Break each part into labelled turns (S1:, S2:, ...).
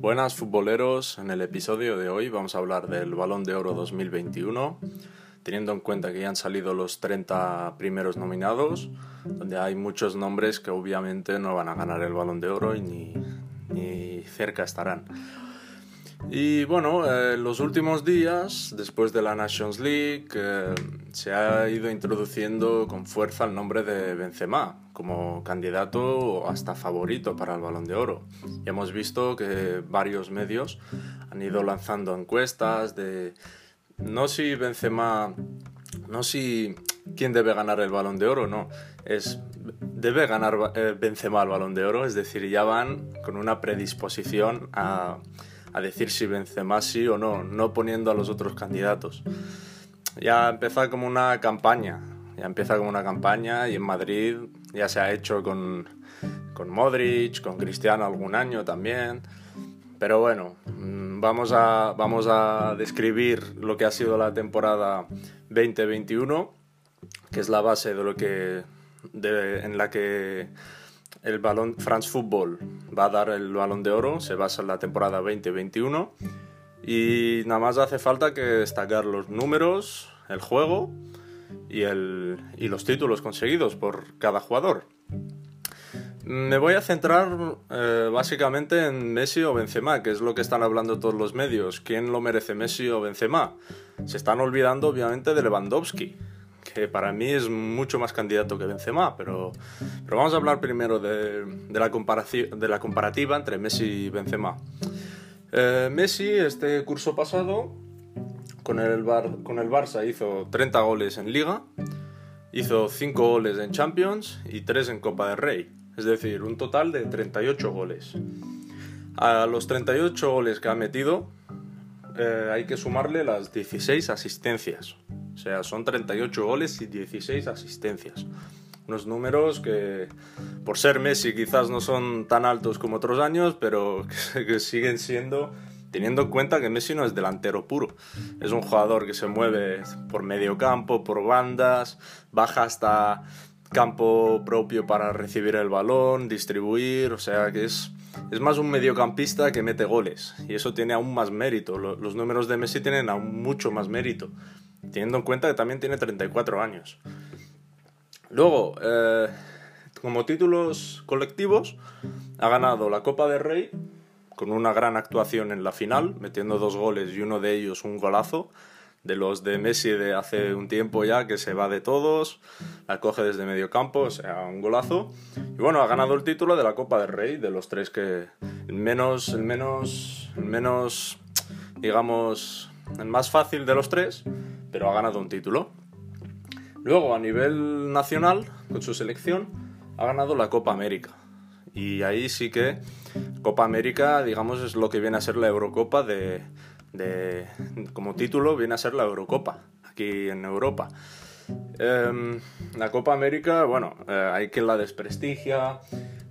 S1: Buenas futboleros, en el episodio de hoy vamos a hablar del Balón de Oro 2021, teniendo en cuenta que ya han salido los 30 primeros nominados, donde hay muchos nombres que obviamente no van a ganar el Balón de Oro y ni, ni cerca estarán. Y bueno, en eh, los últimos días, después de la Nations League, eh, se ha ido introduciendo con fuerza el nombre de Benzema como candidato hasta favorito para el Balón de Oro. Y hemos visto que varios medios han ido lanzando encuestas de no si Benzema, no si quién debe ganar el Balón de Oro, no, es debe ganar eh, Benzema el Balón de Oro, es decir, ya van con una predisposición a a decir si Benzema sí o no, no poniendo a los otros candidatos. Ya empieza como una campaña, ya empieza como una campaña y en Madrid ya se ha hecho con, con Modric, con Cristiano algún año también. Pero bueno, mm, vamos a, vamos a describir lo que ha sido la temporada 2021, que es la base de lo que, en la que el balón France Football va a dar el balón de oro, se basa en la temporada 2021 y nada más hace falta que destacar los números, el juego y, el, y los títulos conseguidos por cada jugador. Me voy a centrar eh, básicamente en Messi o Benzema, que es lo que están hablando todos los medios. ¿Quién lo merece, Messi o Benzema? Se están olvidando obviamente de Lewandowski, que para mí es mucho más candidato que Benzema, pero, pero vamos a hablar primero de, de, la de la comparativa entre Messi y Benzema. Eh, Messi, este curso pasado, con el, con el Barça hizo 30 goles en Liga, hizo 5 goles en Champions y 3 en Copa del Rey, es decir, un total de 38 goles. A los 38 goles que ha metido, eh, hay que sumarle las 16 asistencias. Sea, son 38 goles y 16 asistencias. Unos números que, por ser Messi, quizás no son tan altos como otros años, pero que, siguen siendo, teniendo en cuenta que Messi no es delantero puro. Es un jugador que se mueve por medio campo, por bandas, baja hasta campo propio para recibir el balón, distribuir, o sea que es, es más un mediocampista que mete goles y eso tiene aún más mérito. Los números de Messi tienen aún mucho más mérito teniendo en cuenta que también tiene 34 años. Luego, eh, como títulos colectivos, ha ganado la Copa del Rey con una gran actuación en la final, metiendo dos goles y uno de ellos un golazo, de los de Messi de hace un tiempo ya, que se va de todos, la coge desde medio campo, o sea, un golazo. Y bueno, ha ganado el título de la Copa del Rey, de los tres que... El menos, el menos, el menos, digamos, el más fácil de los tres, pero ha ganado un título. Luego, a nivel nacional, con su selección, ha ganado la Copa América. Y ahí sí que Copa América, digamos, es lo que viene a ser la Eurocopa de, como título, viene a ser la Eurocopa, aquí en Europa. Em, la Copa América, bueno, eh, hay que la desprestigia.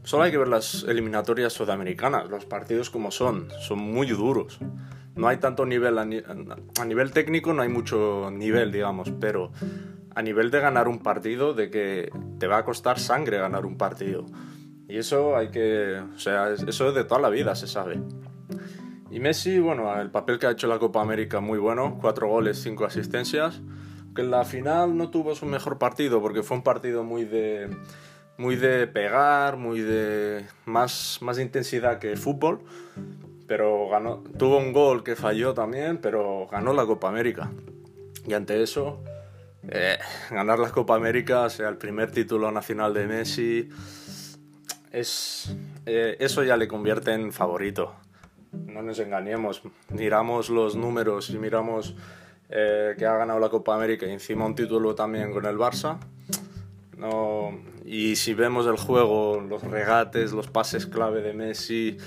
S1: Solo hay que ver las eliminatorias sudamericanas, los partidos como son, son muy duros no hay tanto nivel, a, nivel técnico no hay mucho nivel, digamos, pero a nivel de ganar un partido, de que te va a costar sangre ganar un partido. Y eso hay que, o sea, eso de toda la vida se sabe. Y Messi, bueno, el papel que ha hecho la Copa América muy bueno, cuatro goles, cinco asistencias, que en la final no tuvo su mejor partido porque fue un partido muy de muy de pegar, muy de más más intensidad que fútbol, pero ganó, tuvo un gol que falló también, pero ganó la Copa América. Y ante eso, eh, ganar la Copa América, sea el primer título nacional de Messi, es, eh, eso ya le convierte en favorito. No nos engañemos, miramos los números y miramos eh, que ha ganado la Copa América y encima un título también con el Barça. No, y si vemos el juego, los regates, los pases clave de Messi,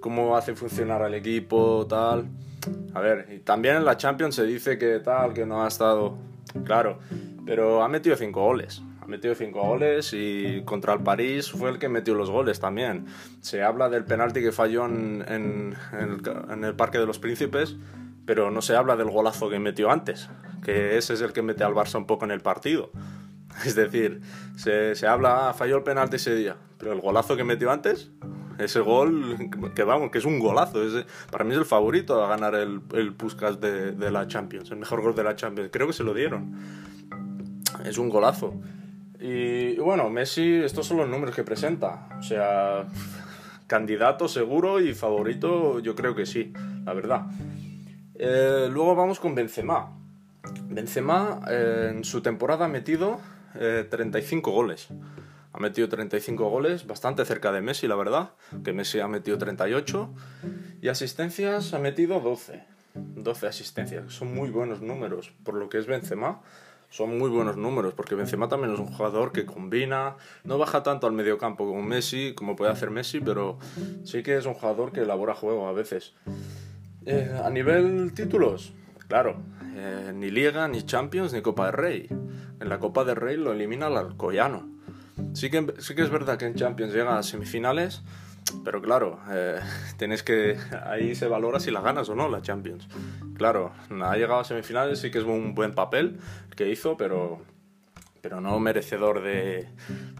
S1: cómo hace funcionar al equipo, tal. A ver, y también en la Champions se dice que tal, que no ha estado. Claro, pero ha metido cinco goles. Ha metido cinco goles y contra el París fue el que metió los goles también. Se habla del penalti que falló en, en, el, en el Parque de los Príncipes, pero no se habla del golazo que metió antes, que ese es el que mete al Barça un poco en el partido. Es decir, se, se habla, ah, falló el penalti ese día, pero el golazo que metió antes, Ese gol, que vamos, que es un golazo. para mí es el favorito a ganar el, el Puskas de, de, la Champions, el mejor gol de la Champions. Creo que se lo dieron. Es un golazo. Y, bueno, Messi, estos son los números que presenta. O sea, candidato seguro y favorito, yo creo que sí, la verdad. Eh, luego vamos con Benzema. Benzema eh, en su temporada ha metido 35 eh, goles. Ha metido 35 goles, bastante cerca de Messi, la verdad, que Messi ha metido 38. Y asistencias ha metido 12. 12 asistencias, son muy buenos números, por lo que es Benzema. Son muy buenos números, porque Benzema también es un jugador que combina, no baja tanto al mediocampo como Messi, como puede hacer Messi, pero sí que es un jugador que elabora juego a veces. Eh, a nivel títulos, claro, eh, ni Liga, ni Champions, ni Copa del Rey. En la Copa del Rey lo elimina el Alcoyano. Sí que, sí que es verdad que en Champions llega a semifinales, pero claro, eh, tienes que ahí se valora si la ganas o no la Champions. Claro, ha llegado a semifinales, sí que es un buen papel que hizo, pero pero no merecedor de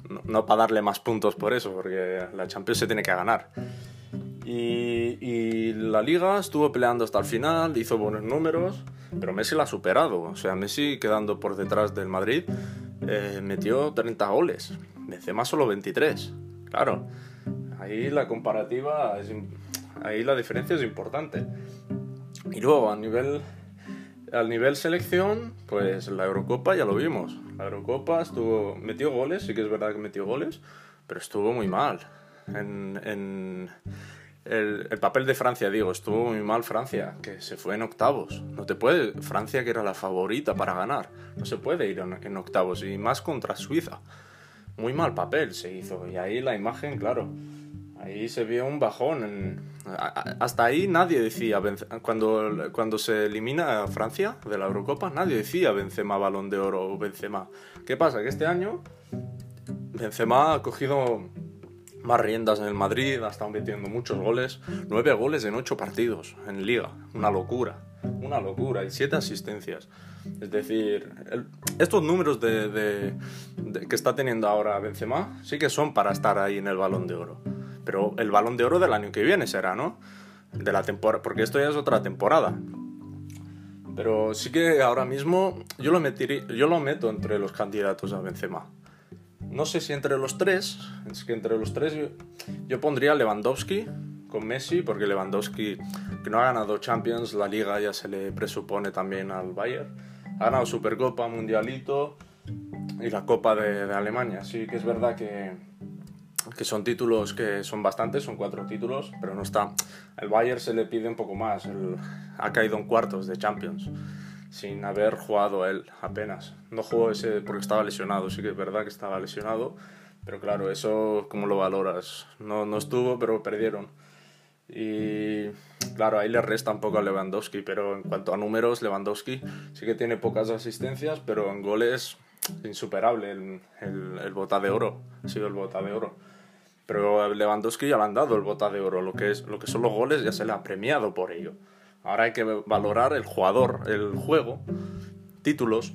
S1: no, no para darle más puntos por eso, porque la Champions se tiene que ganar. Y, y, la liga estuvo peleando hasta el final, hizo buenos números, pero Messi la ha superado. O sea, Messi quedando por detrás del Madrid eh, metió 30 goles, Benzema solo 23. Claro, ahí la comparativa, ahí la diferencia es importante. Y luego a nivel, al nivel selección, pues la Eurocopa ya lo vimos. La Eurocopa estuvo, metió goles, sí que es verdad que metió goles, pero estuvo muy mal. En, en el, el, papel de Francia, digo, estuvo muy mal Francia, que se fue en octavos. No te puede, Francia que era la favorita para ganar, no se puede ir en, en octavos, y más contra Suiza. Muy mal papel se hizo, y ahí la imagen, claro, ahí se vio un bajón. hasta ahí nadie decía, cuando, cuando se elimina a Francia de la Eurocopa, nadie decía Benzema balón de oro o Benzema. ¿Qué pasa? Que este año Benzema ha cogido más riendas en el Madrid, ha estado metiendo muchos goles, nueve goles en ocho partidos en liga, una locura, una locura, y siete asistencias. Es decir, estos números de, que está teniendo ahora Benzema sí que son para estar ahí en el balón de oro. Pero el balón de oro del año que viene será, ¿no? De la temporada, porque esto ya es otra temporada. Pero sí que ahora mismo yo lo, yo lo meto entre los candidatos a Benzema. No sé si entre los tres, entre los tres yo, pondría Lewandowski con Messi, porque Lewandowski, que no ha ganado Champions, la liga ya se le presupone también al Bayern. Ha ganado Supercopa, Mundialito y la Copa de, Alemania. Sí que es verdad que, que son títulos que son bastantes, son cuatro títulos, pero no está. El Bayern se le pide un poco más, ha caído en cuartos de Champions sin haber jugado él apenas. No jugó ese porque estaba lesionado, sí que es verdad que estaba lesionado, pero claro, eso cómo lo valoras. No, no estuvo, pero perdieron. Y claro, ahí le resta un poco a Lewandowski, pero en cuanto a números, Lewandowski sí que tiene pocas asistencias, pero en goles insuperable el, el, el bota de oro, ha sido el bota de oro. Pero Lewandowski ya le han dado el bota de oro, lo que, es, lo que son los goles ya se le ha premiado por ello. Ahora hay que valorar el jugador, el juego, títulos.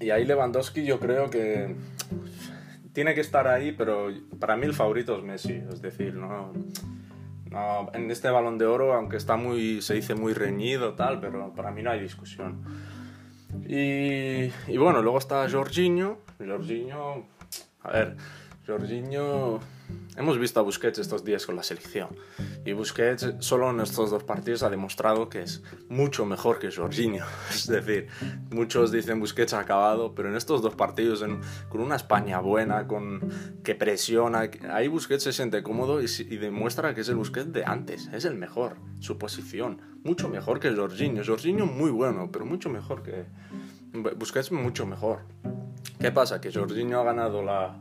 S1: Y ahí Lewandowski yo creo que tiene que estar ahí, pero para mí el favorito es Messi. Es decir, no, no, en este balón de oro, aunque está muy, se dice muy reñido, tal, pero para mí no hay discusión. Y, y bueno, luego está Jorginho. Jorginho, a ver, Jorginho, hemos visto a Busquets estos días con la selección y Busquets solo en estos dos partidos ha demostrado que es mucho mejor que Jorginho. Es decir, muchos dicen Busquets ha acabado, pero en estos dos partidos con una España buena, con que presiona, ahí Busquets se siente cómodo y, y, demuestra que es el Busquets de antes, es el mejor, su posición, mucho mejor que Jorginho. Jorginho muy bueno, pero mucho mejor que Busquets mucho mejor. ¿Qué pasa? Que Jorginho ha ganado la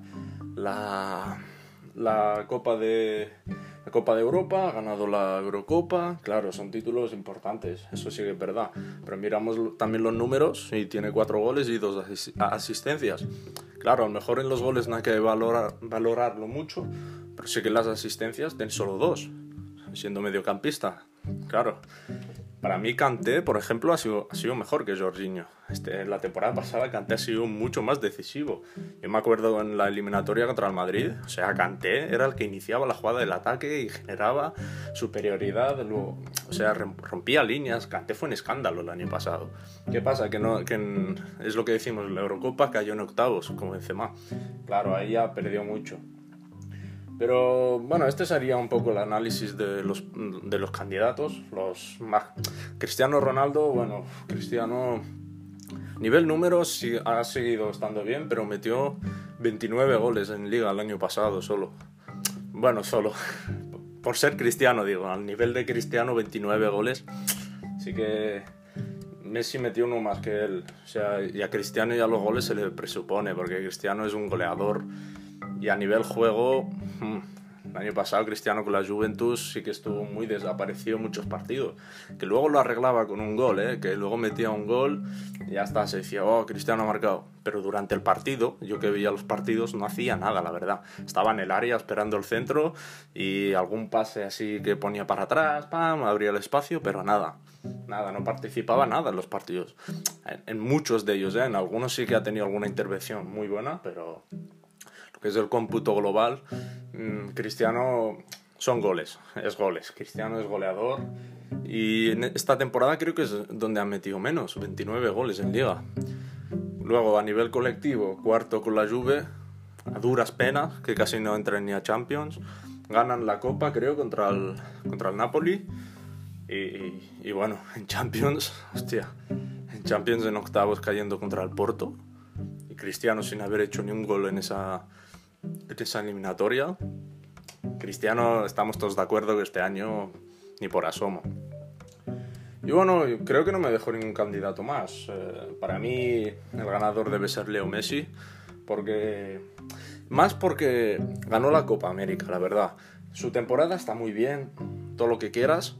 S1: la, la Copa de la Copa de Europa, ha ganado la Eurocopa, claro, son títulos importantes, eso sí que es verdad. Pero miramos también los números y tiene cuatro goles y dos asistencias. Claro, a lo mejor en los goles no hay que valorar, valorarlo mucho, pero sí que las asistencias tienen solo dos, siendo mediocampista, claro. Para mí Kanté, por ejemplo, ha sido, ha sido mejor que Jorginho. Este, la temporada pasada Kanté ha sido mucho más decisivo. Yo me acuerdo en la eliminatoria contra el Madrid, o sea, Kanté era el que iniciaba la jugada del ataque y generaba superioridad, luego, o sea, rompía líneas. Kanté fue un escándalo el año pasado. ¿Qué pasa? Que, no, que es lo que decimos, la Eurocopa cayó en octavos, como Benzema. Claro, ahí ya perdió mucho. Pero bueno, este sería un poco el análisis de los, de los candidatos. Los más... Cristiano Ronaldo, bueno, Cristiano, nivel números sí ha seguido estando bien, pero metió 29 goles en liga el año pasado solo. Bueno, solo. Por ser cristiano, digo, al nivel de cristiano, 29 goles. Así que Messi metió uno más que él. O sea, y a Cristiano ya los goles se le presupone, porque Cristiano es un goleador y a nivel juego, hmm, el año pasado Cristiano con la Juventus sí que estuvo muy desaparecido en muchos partidos. Que luego lo arreglaba con un gol, ¿eh? que luego metía un gol y ya se decía, oh, Cristiano ha marcado. Pero durante el partido, yo que veía los partidos, no hacía nada, la verdad. Estaba en el área esperando el centro y algún pase así que ponía para atrás, pam, abría el espacio, pero nada. Nada, no participaba nada en los partidos. En, muchos de ellos, ¿eh? en algunos sí que ha tenido alguna intervención muy buena, pero que es el cómputo global, mm, Cristiano son goles, es goles. Cristiano es goleador y en esta temporada creo que es donde ha metido menos, 29 goles en liga. Luego a nivel colectivo, cuarto con la Juve, a duras penas, que casi no entran ni a Champions. Ganan la Copa, creo, contra el, contra el Napoli. Y, y, bueno, en Champions, hostia, en Champions en octavos cayendo contra el Porto. Y Cristiano sin haber hecho ni un gol en esa, esa eliminatoria, Cristiano, estamos todos de acuerdo que este año ni por asomo. Y bueno, creo que no me dejo ningún candidato más. Eh, para mí el ganador debe ser Leo Messi, porque más porque ganó la Copa América, la verdad. Su temporada está muy bien, todo lo que quieras,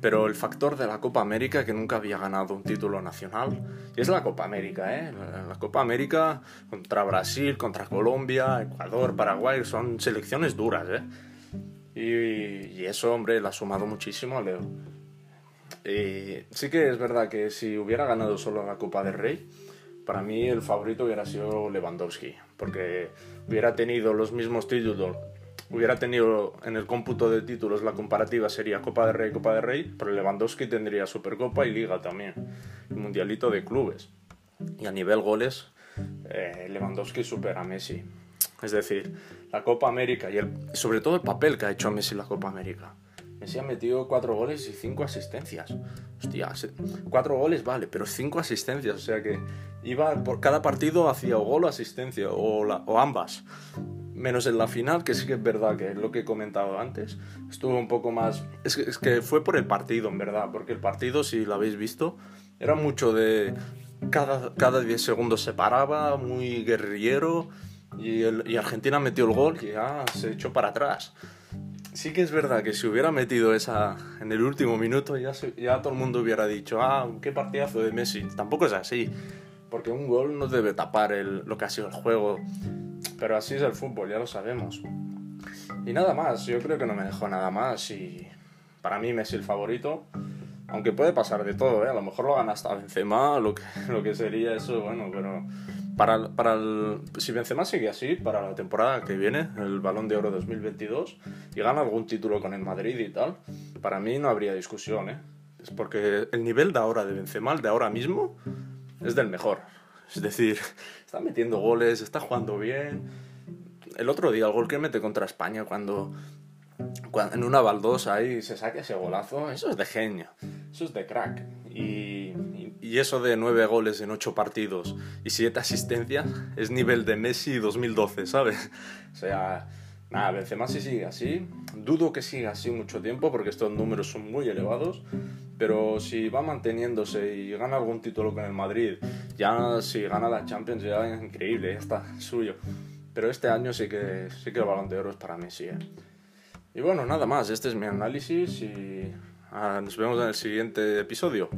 S1: pero el factor de la Copa América, que nunca había ganado un título nacional, y es la Copa América, ¿eh? La Copa América contra Brasil, contra Colombia, Ecuador, Paraguay, son selecciones duras, ¿eh? Y, eso, hombre, le ha sumado muchísimo a Leo. Y sí que es verdad que si hubiera ganado solo la Copa del Rey, para mí el favorito hubiera sido Lewandowski, porque hubiera tenido los mismos títulos, hubiera tenido en el cómputo de títulos la comparativa sería Copa de Rey, Copa de Rey, pero Lewandowski tendría Supercopa y Liga también, y Mundialito de clubes. Y a nivel goles, eh, Lewandowski supera a Messi. Es decir, la Copa América y sobre todo el papel que ha hecho Messi en la Copa América. Messi ha metido cuatro goles y cinco asistencias. Hostia, cuatro goles vale, pero cinco asistencias. O sea que iba por cada partido hacia o gol o asistencia, o, o ambas menos en la final, que sí que es verdad que es lo que he comentado antes, estuvo un poco más... Es que, fue por el partido, en verdad, porque el partido, si lo habéis visto, era mucho de... Cada, cada 10 segundos se paraba, muy guerrillero, y, Argentina metió el gol y ya se echó para atrás. Sí que es verdad que si hubiera metido esa en el último minuto, ya, ya todo el mundo hubiera dicho, ah, qué partidazo de Messi. Tampoco es así, porque un gol no debe tapar el, lo que ha sido el juego pero así es el fútbol, ya lo sabemos. Y nada más, yo creo que no me dejó nada más y para mí Messi el favorito. Aunque puede pasar de todo, ¿eh? A lo mejor lo gana hasta Benzema, lo que, lo que sería eso, bueno, pero... Para, para el, si Benzema sigue así, para la temporada que viene, el Balón de Oro 2022, y gana algún título con el Madrid y tal, para mí no habría discusión, ¿eh? Es porque el nivel de ahora de Benzema, el de ahora mismo, es del mejor. Es decir, está metiendo goles, está jugando bien. El otro día, el gol que mete contra España cuando, en una baldosa ahí se saca ese golazo, eso es de genio, eso es de crack. Y, y, eso de nueve goles en ocho partidos y siete asistencias es nivel de Messi 2012, ¿sabes? O sea, nada, Benzema si sigue así, dudo que siga así mucho tiempo porque estos números son muy elevados, pero si va manteniéndose y gana algún título con el Madrid, ya si gana la Champions ya es increíble, ya está suyo. Pero este año sí que, sí que el balón de oro es para Messi. ¿eh? Y bueno, nada más, este es mi análisis y ah, nos vemos en el siguiente episodio.